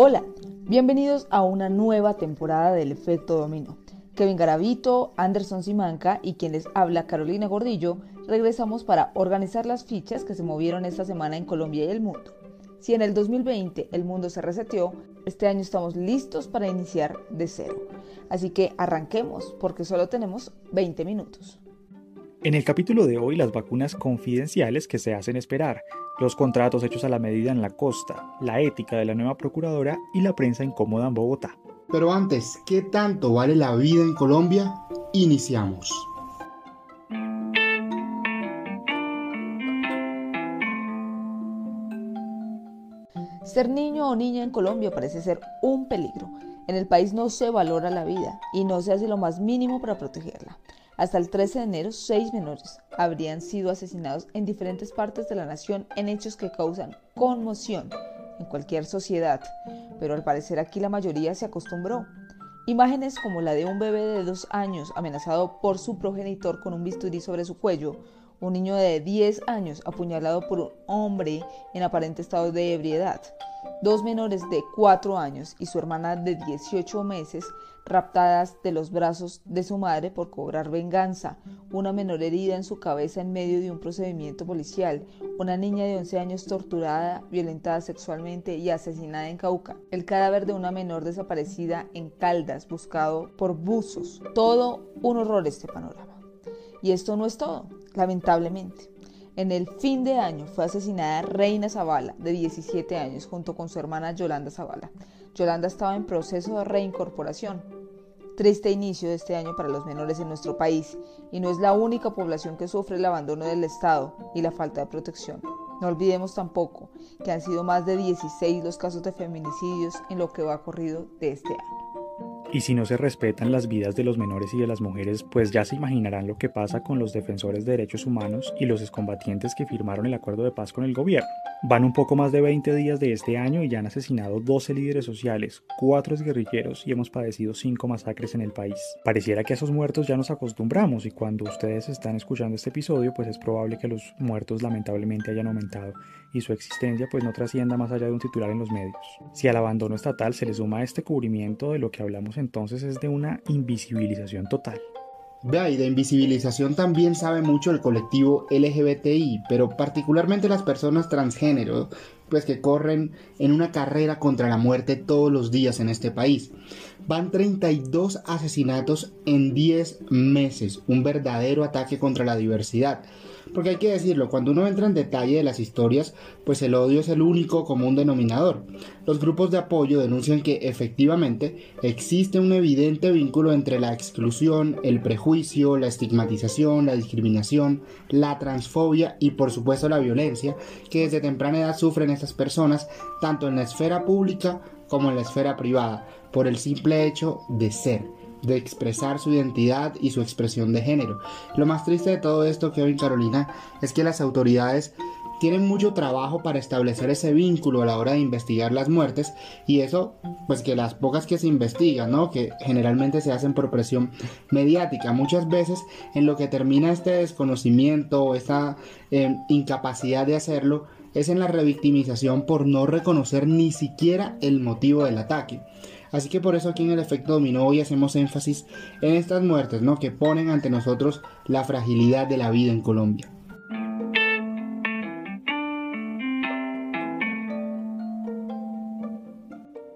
Hola, bienvenidos a una nueva temporada del Efecto Dominó. Kevin Garavito, Anderson Simanca y quien les habla Carolina Gordillo, regresamos para organizar las fichas que se movieron esta semana en Colombia y el mundo. Si en el 2020 el mundo se reseteó, este año estamos listos para iniciar de cero. Así que arranquemos porque solo tenemos 20 minutos. En el capítulo de hoy, las vacunas confidenciales que se hacen esperar, los contratos hechos a la medida en la costa, la ética de la nueva procuradora y la prensa incómoda en Bogotá. Pero antes, ¿qué tanto vale la vida en Colombia? Iniciamos. Ser niño o niña en Colombia parece ser un peligro. En el país no se valora la vida y no se hace lo más mínimo para protegerla. Hasta el 13 de enero, seis menores habrían sido asesinados en diferentes partes de la nación en hechos que causan conmoción en cualquier sociedad, pero al parecer aquí la mayoría se acostumbró. Imágenes como la de un bebé de dos años amenazado por su progenitor con un bisturí sobre su cuello, un niño de 10 años apuñalado por un hombre en aparente estado de ebriedad, dos menores de 4 años y su hermana de 18 meses raptadas de los brazos de su madre por cobrar venganza, una menor herida en su cabeza en medio de un procedimiento policial, una niña de 11 años torturada, violentada sexualmente y asesinada en Cauca, el cadáver de una menor desaparecida en Caldas, buscado por buzos. Todo un horror este panorama. Y esto no es todo, lamentablemente. En el fin de año fue asesinada Reina Zavala, de 17 años, junto con su hermana Yolanda Zavala. Yolanda estaba en proceso de reincorporación. Triste inicio de este año para los menores en nuestro país y no es la única población que sufre el abandono del Estado y la falta de protección. No olvidemos tampoco que han sido más de 16 los casos de feminicidios en lo que va corrido de este año. Y si no se respetan las vidas de los menores y de las mujeres, pues ya se imaginarán lo que pasa con los defensores de derechos humanos y los excombatientes que firmaron el acuerdo de paz con el gobierno. Van un poco más de 20 días de este año y ya han asesinado 12 líderes sociales, 4 guerrilleros y hemos padecido 5 masacres en el país. Pareciera que a esos muertos ya nos acostumbramos y cuando ustedes están escuchando este episodio pues es probable que los muertos lamentablemente hayan aumentado y su existencia pues no trascienda más allá de un titular en los medios. Si al abandono estatal se le suma este cubrimiento de lo que hablamos entonces es de una invisibilización total. Vea, y de invisibilización también sabe mucho el colectivo LGBTI, pero particularmente las personas transgénero, pues que corren en una carrera contra la muerte todos los días en este país. Van 32 asesinatos en 10 meses, un verdadero ataque contra la diversidad. Porque hay que decirlo, cuando uno entra en detalle de las historias, pues el odio es el único común denominador. Los grupos de apoyo denuncian que efectivamente existe un evidente vínculo entre la exclusión, el prejuicio, la estigmatización, la discriminación, la transfobia y por supuesto la violencia que desde temprana edad sufren estas personas, tanto en la esfera pública como en la esfera privada, por el simple hecho de ser de expresar su identidad y su expresión de género. Lo más triste de todo esto, Kevin Carolina, es que las autoridades tienen mucho trabajo para establecer ese vínculo a la hora de investigar las muertes y eso pues que las pocas que se investigan, ¿no? Que generalmente se hacen por presión mediática. Muchas veces en lo que termina este desconocimiento o esta eh, incapacidad de hacerlo es en la revictimización por no reconocer ni siquiera el motivo del ataque. Así que por eso aquí en el efecto dominó hoy hacemos énfasis en estas muertes, ¿no? Que ponen ante nosotros la fragilidad de la vida en Colombia.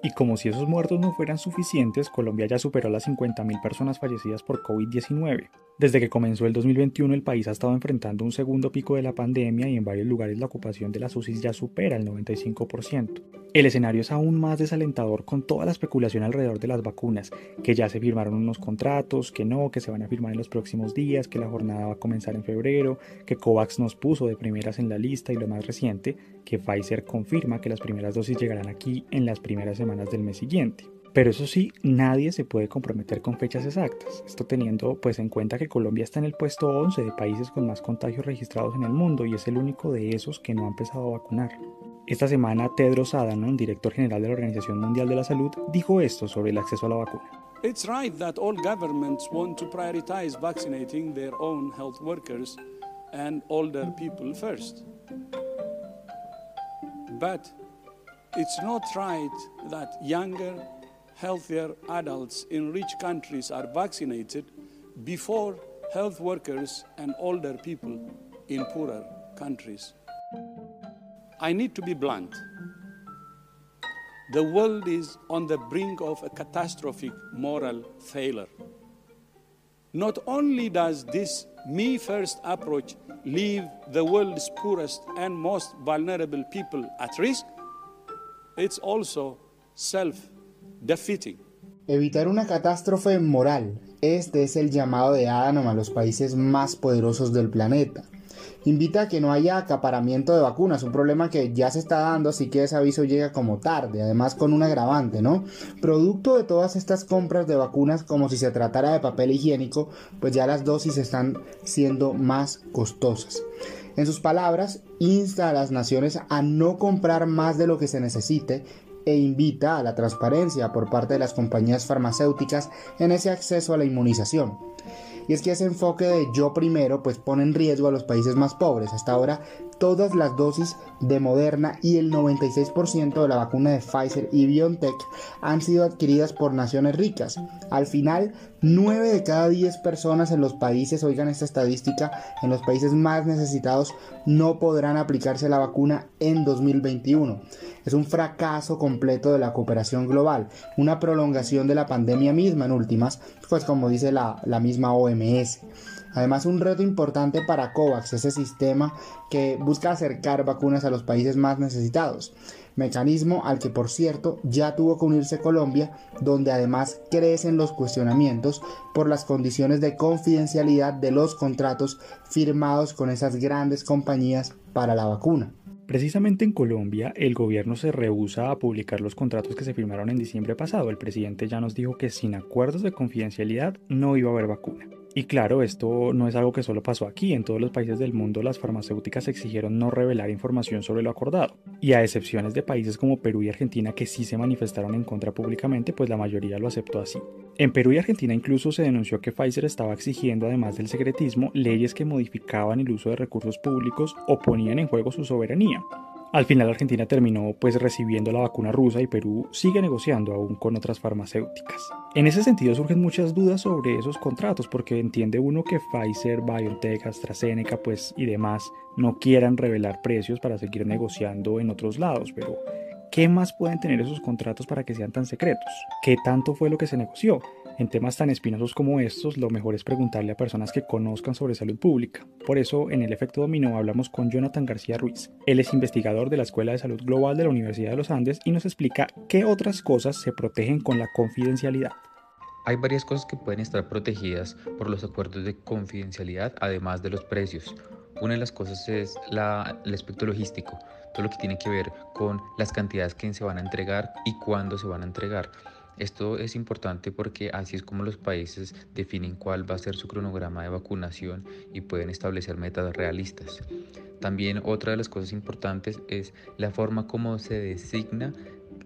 Y como si esos muertos no fueran suficientes, Colombia ya superó las 50.000 personas fallecidas por COVID-19. Desde que comenzó el 2021 el país ha estado enfrentando un segundo pico de la pandemia y en varios lugares la ocupación de las UCIs ya supera el 95%. El escenario es aún más desalentador con toda la especulación alrededor de las vacunas, que ya se firmaron unos contratos, que no, que se van a firmar en los próximos días, que la jornada va a comenzar en febrero, que COVAX nos puso de primeras en la lista y lo más reciente, que Pfizer confirma que las primeras dosis llegarán aquí en las primeras semanas del mes siguiente. Pero eso sí, nadie se puede comprometer con fechas exactas, esto teniendo pues en cuenta que Colombia está en el puesto 11 de países con más contagios registrados en el mundo y es el único de esos que no ha empezado a vacunar. Esta semana Tedros Adhanom, director general de la Organización Mundial de la Salud, dijo esto sobre el acceso a la vacuna. It's right that all governments want to prioritize vaccinating their own health workers and older people first. But it's not right that younger, healthier adults in rich countries are vaccinated before health workers and older people in poorer countries. I need to be blunt. The world is on the brink of a catastrophic moral failure. Not only does this me first approach leave the world's poorest and most vulnerable people at risk, it's also self-defeating. Evitar una catástrofe moral. Este es el llamado de Adam a los países más poderosos del planeta invita a que no haya acaparamiento de vacunas, un problema que ya se está dando, así que ese aviso llega como tarde, además con un agravante, ¿no? Producto de todas estas compras de vacunas como si se tratara de papel higiénico, pues ya las dosis están siendo más costosas. En sus palabras, insta a las naciones a no comprar más de lo que se necesite e invita a la transparencia por parte de las compañías farmacéuticas en ese acceso a la inmunización. Y es que ese enfoque de yo primero pues pone en riesgo a los países más pobres. Hasta ahora todas las dosis de Moderna y el 96% de la vacuna de Pfizer y BioNTech han sido adquiridas por naciones ricas. Al final, 9 de cada 10 personas en los países, oigan esta estadística, en los países más necesitados no podrán aplicarse la vacuna en 2021. Es un fracaso completo de la cooperación global, una prolongación de la pandemia misma en últimas, pues como dice la, la misma OMS. Además, un reto importante para COVAX, ese sistema que busca acercar vacunas a los países más necesitados. Mecanismo al que, por cierto, ya tuvo que unirse Colombia, donde además crecen los cuestionamientos por las condiciones de confidencialidad de los contratos firmados con esas grandes compañías para la vacuna. Precisamente en Colombia, el gobierno se rehúsa a publicar los contratos que se firmaron en diciembre pasado. El presidente ya nos dijo que sin acuerdos de confidencialidad no iba a haber vacuna. Y claro, esto no es algo que solo pasó aquí. En todos los países del mundo las farmacéuticas exigieron no revelar información sobre lo acordado. Y a excepciones de países como Perú y Argentina que sí se manifestaron en contra públicamente, pues la mayoría lo aceptó así. En Perú y Argentina incluso se denunció que Pfizer estaba exigiendo, además del secretismo, leyes que modificaban el uso de recursos públicos o ponían en juego su soberanía. Al final Argentina terminó pues recibiendo la vacuna rusa y Perú sigue negociando aún con otras farmacéuticas. En ese sentido surgen muchas dudas sobre esos contratos porque entiende uno que Pfizer, BioNTech, AstraZeneca pues y demás no quieran revelar precios para seguir negociando en otros lados, pero ¿qué más pueden tener esos contratos para que sean tan secretos? ¿Qué tanto fue lo que se negoció? En temas tan espinosos como estos, lo mejor es preguntarle a personas que conozcan sobre salud pública. Por eso, en el efecto dominó hablamos con Jonathan García Ruiz. Él es investigador de la Escuela de Salud Global de la Universidad de los Andes y nos explica qué otras cosas se protegen con la confidencialidad. Hay varias cosas que pueden estar protegidas por los acuerdos de confidencialidad, además de los precios. Una de las cosas es el aspecto logístico, todo lo que tiene que ver con las cantidades que se van a entregar y cuándo se van a entregar. Esto es importante porque así es como los países definen cuál va a ser su cronograma de vacunación y pueden establecer metas realistas. También otra de las cosas importantes es la forma como se designa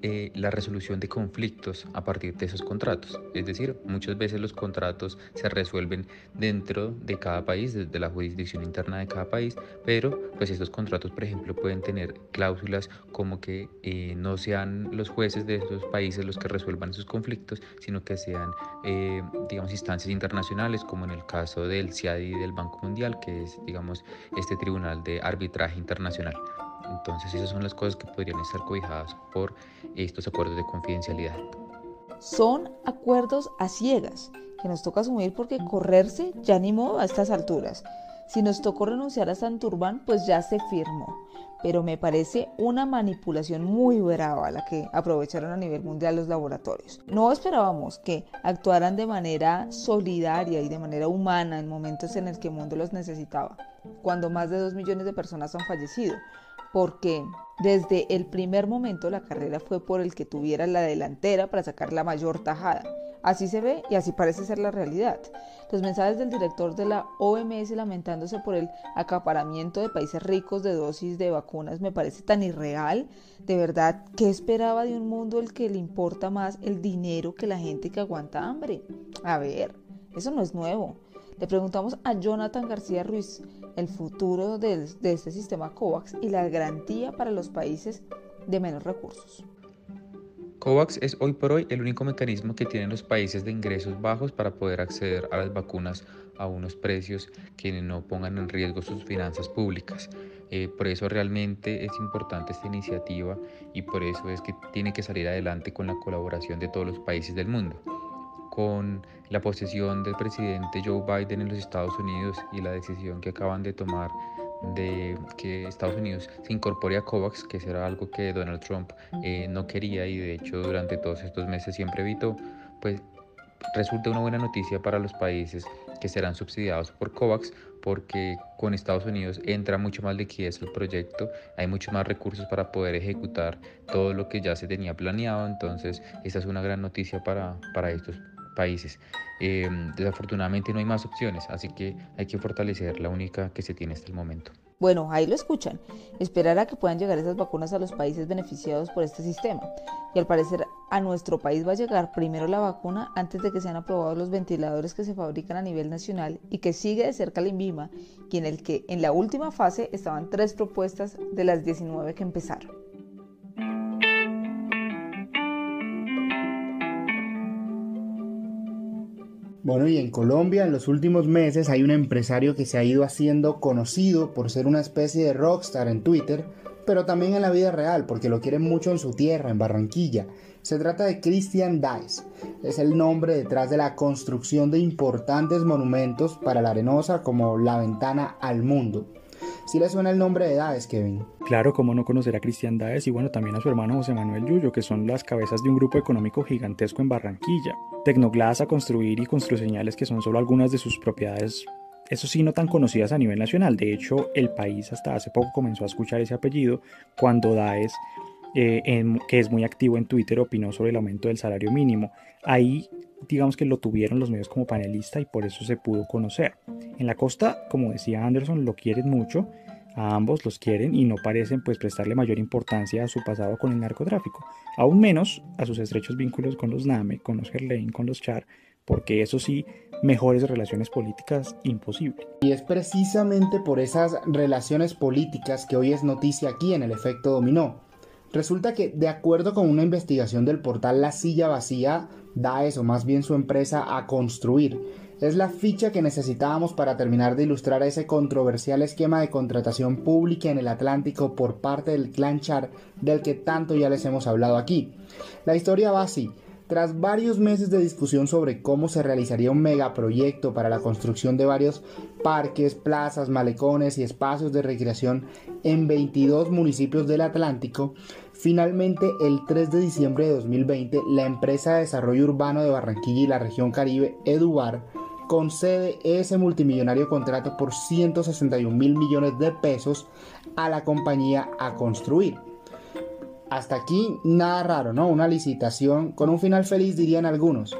eh, la resolución de conflictos a partir de esos contratos. Es decir, muchas veces los contratos se resuelven dentro de cada país, desde la jurisdicción interna de cada país, pero pues estos contratos, por ejemplo, pueden tener cláusulas como que eh, no sean los jueces de esos países los que resuelvan sus conflictos, sino que sean, eh, digamos, instancias internacionales, como en el caso del CIADI del Banco Mundial, que es, digamos, este tribunal de arbitraje internacional. Entonces esas son las cosas que podrían estar cobijadas por estos acuerdos de confidencialidad. Son acuerdos a ciegas que nos toca asumir porque correrse ya ni modo a estas alturas. Si nos tocó renunciar a Santurbán, pues ya se firmó. Pero me parece una manipulación muy brava la que aprovecharon a nivel mundial los laboratorios. No esperábamos que actuaran de manera solidaria y de manera humana en momentos en el que el mundo los necesitaba, cuando más de dos millones de personas han fallecido porque desde el primer momento la carrera fue por el que tuviera la delantera para sacar la mayor tajada. Así se ve y así parece ser la realidad. Los mensajes del director de la OMS lamentándose por el acaparamiento de países ricos de dosis de vacunas me parece tan irreal. De verdad, ¿qué esperaba de un mundo el que le importa más el dinero que la gente que aguanta hambre? A ver, eso no es nuevo. Le preguntamos a Jonathan García Ruiz el futuro de, este sistema COVAX y la garantía para los países de menos recursos. COVAX es hoy por hoy el único mecanismo que tienen los países de ingresos bajos para poder acceder a las vacunas a unos precios que no pongan en riesgo sus finanzas públicas. Eh, por eso realmente es importante esta iniciativa y por eso es que tiene que salir adelante con la colaboración de todos los países del mundo. Con la posesión del presidente Joe Biden en los Estados Unidos y la decisión que acaban de tomar de que Estados Unidos se incorpore a COVAX, que será algo que Donald Trump eh, no quería y de hecho durante todos estos meses siempre evitó, pues resulta una buena noticia para los países que serán subsidiados por COVAX porque con Estados Unidos entra mucho más liquidez al proyecto, hay muchos más recursos para poder ejecutar todo lo que ya se tenía planeado, entonces esta es una gran noticia para, para estos países. Eh, desafortunadamente no hay más opciones, así que hay que fortalecer la única que se tiene hasta el momento. Bueno, ahí lo escuchan. Esperar a que puedan llegar esas vacunas a los países beneficiados por este sistema. Y al parecer a nuestro país va a llegar primero la vacuna antes de que sean aprobados los ventiladores que se fabrican a nivel nacional y que sigue de cerca la INVIMA y en el que en la última fase estaban tres propuestas de las 19 que empezaron. Bueno, y en Colombia en los últimos meses hay un empresario que se ha ido haciendo conocido por ser una especie de rockstar en Twitter, pero también en la vida real, porque lo quieren mucho en su tierra, en Barranquilla. Se trata de Christian Dice. Es el nombre detrás de la construcción de importantes monumentos para la arenosa como la ventana al mundo. ¿Sí le suena el nombre de Daes, Kevin? Claro, cómo no conocer a Cristian Daes y bueno, también a su hermano José Manuel Yuyo, que son las cabezas de un grupo económico gigantesco en Barranquilla. Tecnoglass a construir y Construseñales, que son solo algunas de sus propiedades eso sí, no tan conocidas a nivel nacional. De hecho, el país hasta hace poco comenzó a escuchar ese apellido cuando Daes, eh, que es muy activo en Twitter, opinó sobre el aumento del salario mínimo. Ahí, digamos que lo tuvieron los medios como panelista y por eso se pudo conocer. En la costa, como decía Anderson, lo quieren mucho a ambos los quieren y no parecen pues prestarle mayor importancia a su pasado con el narcotráfico, aún menos a sus estrechos vínculos con los Name, con los Gerlain, con los Char, porque eso sí, mejores relaciones políticas imposible. Y es precisamente por esas relaciones políticas que hoy es noticia aquí en el efecto dominó. Resulta que, de acuerdo con una investigación del portal La Silla Vacía, da eso, más bien su empresa, a construir es la ficha que necesitábamos para terminar de ilustrar ese controversial esquema de contratación pública en el Atlántico por parte del clan Char del que tanto ya les hemos hablado aquí. La historia va así. Tras varios meses de discusión sobre cómo se realizaría un megaproyecto para la construcción de varios parques, plazas, malecones y espacios de recreación en 22 municipios del Atlántico, finalmente el 3 de diciembre de 2020 la empresa de desarrollo urbano de Barranquilla y la región Caribe, Edubar, concede ese multimillonario contrato por 161 mil millones de pesos a la compañía a construir. Hasta aquí nada raro, ¿no? Una licitación con un final feliz dirían algunos.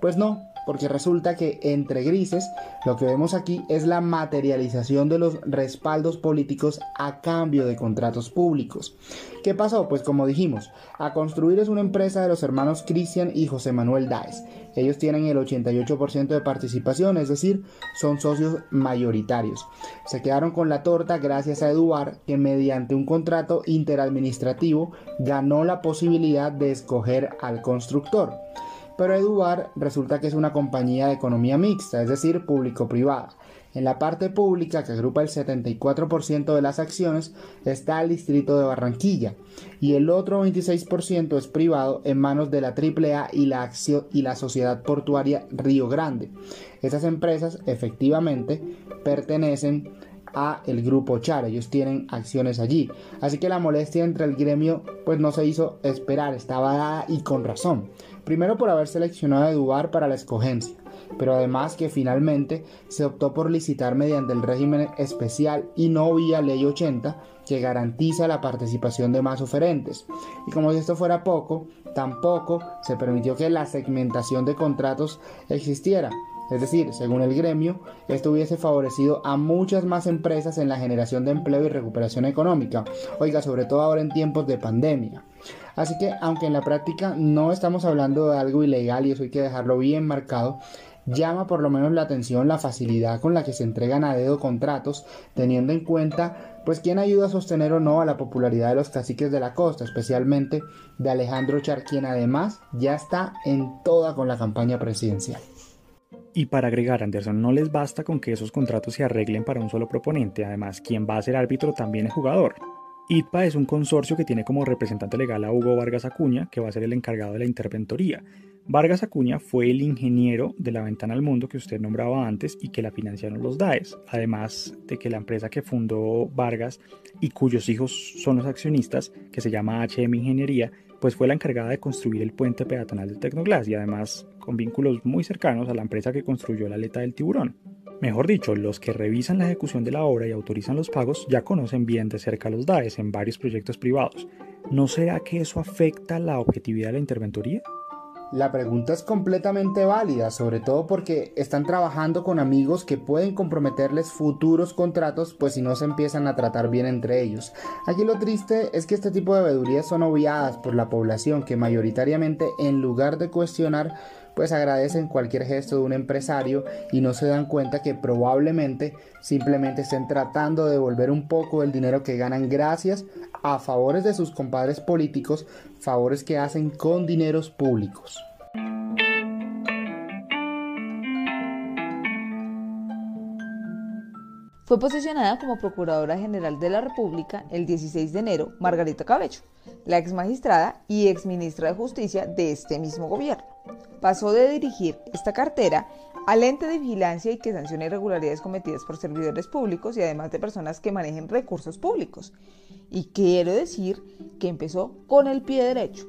Pues no, porque resulta que entre grises lo que vemos aquí es la materialización de los respaldos políticos a cambio de contratos públicos. ¿Qué pasó? Pues como dijimos, a construir es una empresa de los hermanos Cristian y José Manuel Daes. Ellos tienen el 88% de participación, es decir, son socios mayoritarios. Se quedaron con la torta gracias a Eduard, que mediante un contrato interadministrativo ganó la posibilidad de escoger al constructor pero Eduard resulta que es una compañía de economía mixta, es decir, público-privada. En la parte pública, que agrupa el 74% de las acciones, está el distrito de Barranquilla y el otro 26% es privado en manos de la AAA y la, y la Sociedad Portuaria Río Grande. Esas empresas efectivamente pertenecen a el grupo Char, ellos tienen acciones allí. Así que la molestia entre el gremio pues no se hizo esperar, estaba dada y con razón. Primero por haber seleccionado a Eduard para la escogencia, pero además que finalmente se optó por licitar mediante el régimen especial y no vía ley 80 que garantiza la participación de más oferentes. Y como si esto fuera poco, tampoco se permitió que la segmentación de contratos existiera. Es decir, según el gremio, esto hubiese favorecido a muchas más empresas en la generación de empleo y recuperación económica, oiga, sobre todo ahora en tiempos de pandemia. Así que, aunque en la práctica no estamos hablando de algo ilegal y eso hay que dejarlo bien marcado, llama por lo menos la atención la facilidad con la que se entregan a dedo contratos, teniendo en cuenta pues quién ayuda a sostener o no a la popularidad de los caciques de la costa, especialmente de Alejandro Char, quien además ya está en toda con la campaña presidencial. Y para agregar, Anderson, no les basta con que esos contratos se arreglen para un solo proponente, además quien va a ser árbitro también es jugador. ITPA es un consorcio que tiene como representante legal a Hugo Vargas Acuña, que va a ser el encargado de la interventoría. Vargas Acuña fue el ingeniero de la ventana al mundo que usted nombraba antes y que la financiaron los DAES, además de que la empresa que fundó Vargas y cuyos hijos son los accionistas, que se llama HM Ingeniería, pues fue la encargada de construir el puente peatonal de Tecnoglass y además con vínculos muy cercanos a la empresa que construyó la aleta del tiburón. Mejor dicho, los que revisan la ejecución de la obra y autorizan los pagos ya conocen bien de cerca los DAES en varios proyectos privados. ¿No será que eso afecta la objetividad de la interventoría? La pregunta es completamente válida, sobre todo porque están trabajando con amigos que pueden comprometerles futuros contratos, pues si no se empiezan a tratar bien entre ellos. Aquí lo triste es que este tipo de vedurías son obviadas por la población que mayoritariamente en lugar de cuestionar pues agradecen cualquier gesto de un empresario y no se dan cuenta que probablemente simplemente estén tratando de devolver un poco del dinero que ganan gracias a favores de sus compadres políticos, favores que hacen con dineros públicos. Fue posicionada como Procuradora General de la República el 16 de enero Margarita Cabello, la ex magistrada y ex ministra de Justicia de este mismo gobierno. Pasó de dirigir esta cartera al ente de vigilancia y que sancione irregularidades cometidas por servidores públicos y además de personas que manejen recursos públicos. Y quiero decir que empezó con el pie derecho,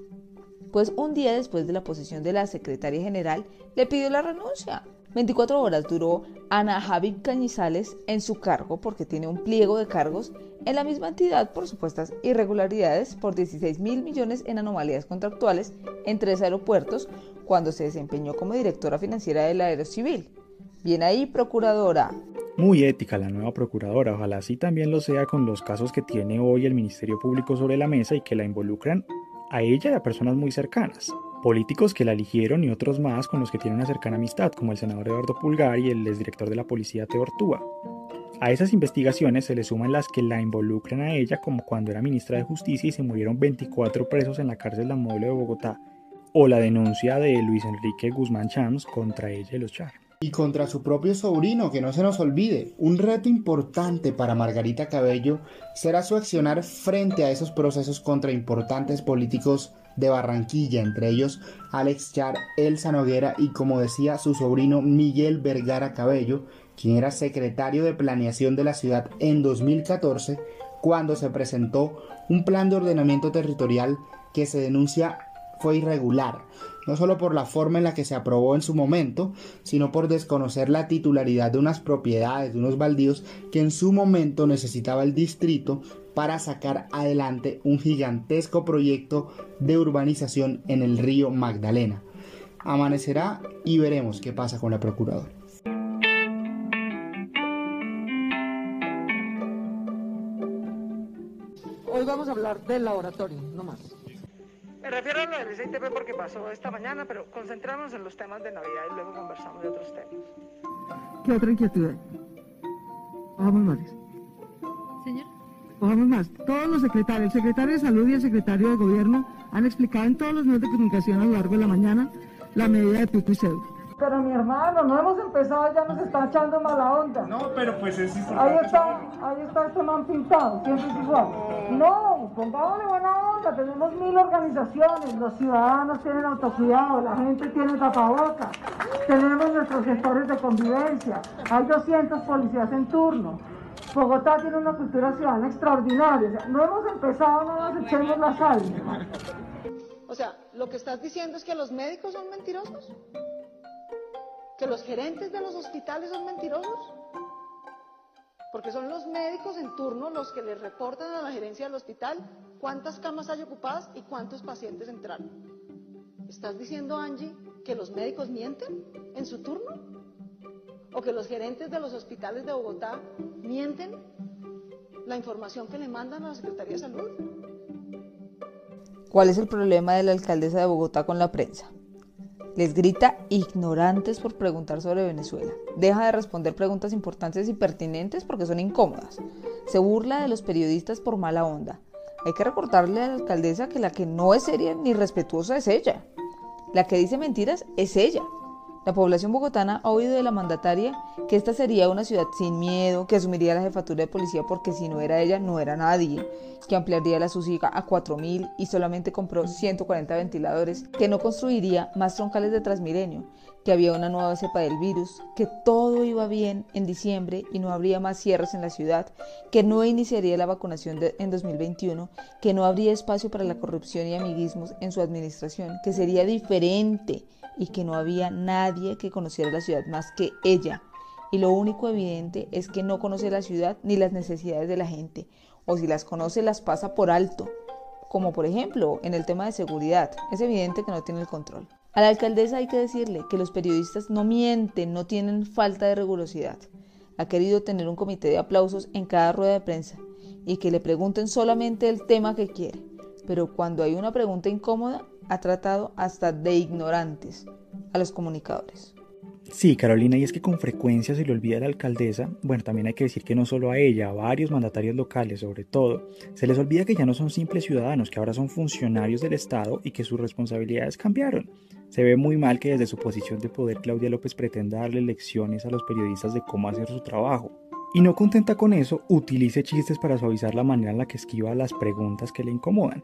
pues un día después de la posición de la secretaria general le pidió la renuncia 24 horas duró Ana Javi Cañizales en su cargo porque tiene un pliego de cargos en la misma entidad por supuestas irregularidades por 16 mil millones en anomalías contractuales en tres aeropuertos cuando se desempeñó como directora financiera del Aerocivil. Bien ahí, procuradora. Muy ética la nueva procuradora, ojalá así también lo sea con los casos que tiene hoy el Ministerio Público sobre la mesa y que la involucran a ella y a personas muy cercanas políticos que la eligieron y otros más con los que tiene una cercana amistad, como el senador Eduardo Pulgar y el exdirector de la policía Teortúa. A esas investigaciones se le suman las que la involucran a ella, como cuando era ministra de Justicia y se murieron 24 presos en la cárcel La Modelo de Bogotá, o la denuncia de Luis Enrique Guzmán Chams contra ella y los Char. Y contra su propio sobrino, que no se nos olvide. Un reto importante para Margarita Cabello será su accionar frente a esos procesos contra importantes políticos de Barranquilla, entre ellos Alex Char, Elsa Noguera y como decía su sobrino Miguel Vergara Cabello, quien era secretario de planeación de la ciudad en 2014, cuando se presentó un plan de ordenamiento territorial que se denuncia fue irregular, no solo por la forma en la que se aprobó en su momento, sino por desconocer la titularidad de unas propiedades, de unos baldíos que en su momento necesitaba el distrito para sacar adelante un gigantesco proyecto de urbanización en el río Magdalena. Amanecerá y veremos qué pasa con la procuradora. Hoy vamos a hablar del laboratorio, no más. Me refiero a lo del SITP porque pasó esta mañana, pero concentramos en los temas de Navidad y luego conversamos de otros temas. ¿Qué otra inquietud hay? Vamos, Maris. Señor. Vamos más. Todos los secretarios, el secretario de Salud y el secretario de Gobierno han explicado en todos los medios de comunicación a lo largo de la mañana la medida de pico y cédula. Pero mi hermano, no hemos empezado, ya nos está echando mala onda. No, pero pues es Ahí está, ahí está este man pintado, siempre es igual. No, pongámosle buena onda, tenemos mil organizaciones, los ciudadanos tienen autocuidado, la gente tiene tapabocas, tenemos nuestros gestores de convivencia, hay 200 policías en turno. Bogotá tiene una cultura ciudadana extraordinaria. no hemos empezado, no nos echemos la sal. O sea, lo que estás diciendo es que los médicos son mentirosos. Que los gerentes de los hospitales son mentirosos. Porque son los médicos en turno los que le reportan a la gerencia del hospital cuántas camas hay ocupadas y cuántos pacientes entraron. ¿Estás diciendo, Angie, que los médicos mienten en su turno? O que los gerentes de los hospitales de Bogotá mienten la información que le mandan a la Secretaría de Salud. ¿Cuál es el problema de la alcaldesa de Bogotá con la prensa? Les grita ignorantes por preguntar sobre Venezuela. Deja de responder preguntas importantes y pertinentes porque son incómodas. Se burla de los periodistas por mala onda. Hay que recordarle a la alcaldesa que la que no es seria ni respetuosa es ella. La que dice mentiras es ella. La población bogotana ha oído de la mandataria que esta sería una ciudad sin miedo, que asumiría la jefatura de policía porque si no era ella, no era nadie, que ampliaría la SUSIGA a 4.000 y solamente compró 140 ventiladores, que no construiría más troncales de Transmilenio, que había una nueva cepa del virus, que todo iba bien en diciembre y no habría más cierres en la ciudad, que no iniciaría la vacunación en 2021, que no habría espacio para la corrupción y amiguismos en su administración, que sería diferente y que no había nadie que conociera la ciudad más que ella. Y lo único evidente es que no conoce la ciudad ni las necesidades de la gente, o si las conoce las pasa por alto, como por ejemplo en el tema de seguridad. Es evidente que no tiene el control. A la alcaldesa hay que decirle que los periodistas no mienten, no tienen falta de rigurosidad. Ha querido tener un comité de aplausos en cada rueda de prensa y que le pregunten solamente el tema que quiere. Pero cuando hay una pregunta incómoda, ha tratado hasta de ignorantes a los comunicadores. Sí, Carolina, y es que con frecuencia se le olvida a la alcaldesa, bueno, también hay que decir que no solo a ella, a varios mandatarios locales sobre todo, se les olvida que ya no son simples ciudadanos, que ahora son funcionarios del Estado y que sus responsabilidades cambiaron. Se ve muy mal que desde su posición de poder Claudia López pretenda darle lecciones a los periodistas de cómo hacer su trabajo. Y no contenta con eso, utilice chistes para suavizar la manera en la que esquiva las preguntas que le incomodan.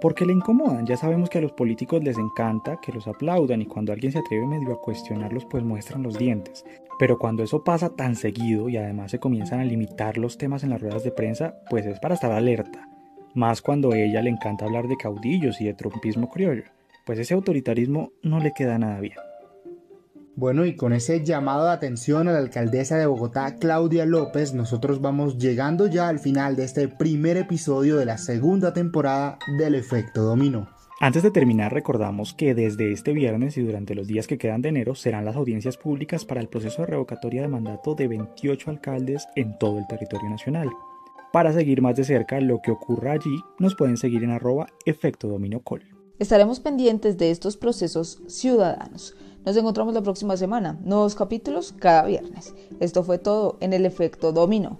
Porque le incomodan, ya sabemos que a los políticos les encanta que los aplaudan y cuando alguien se atreve medio a cuestionarlos pues muestran los dientes. Pero cuando eso pasa tan seguido y además se comienzan a limitar los temas en las ruedas de prensa, pues es para estar alerta. Más cuando a ella le encanta hablar de caudillos y de trompismo criollo, pues ese autoritarismo no le queda nada bien. Bueno, y con ese llamado de atención a la alcaldesa de Bogotá, Claudia López, nosotros vamos llegando ya al final de este primer episodio de la segunda temporada del Efecto Dominó. Antes de terminar, recordamos que desde este viernes y durante los días que quedan de enero serán las audiencias públicas para el proceso de revocatoria de mandato de 28 alcaldes en todo el territorio nacional. Para seguir más de cerca lo que ocurra allí, nos pueden seguir en arroba efecto. Estaremos pendientes de estos procesos ciudadanos. Nos encontramos la próxima semana. Nuevos capítulos cada viernes. Esto fue todo en el efecto dominó.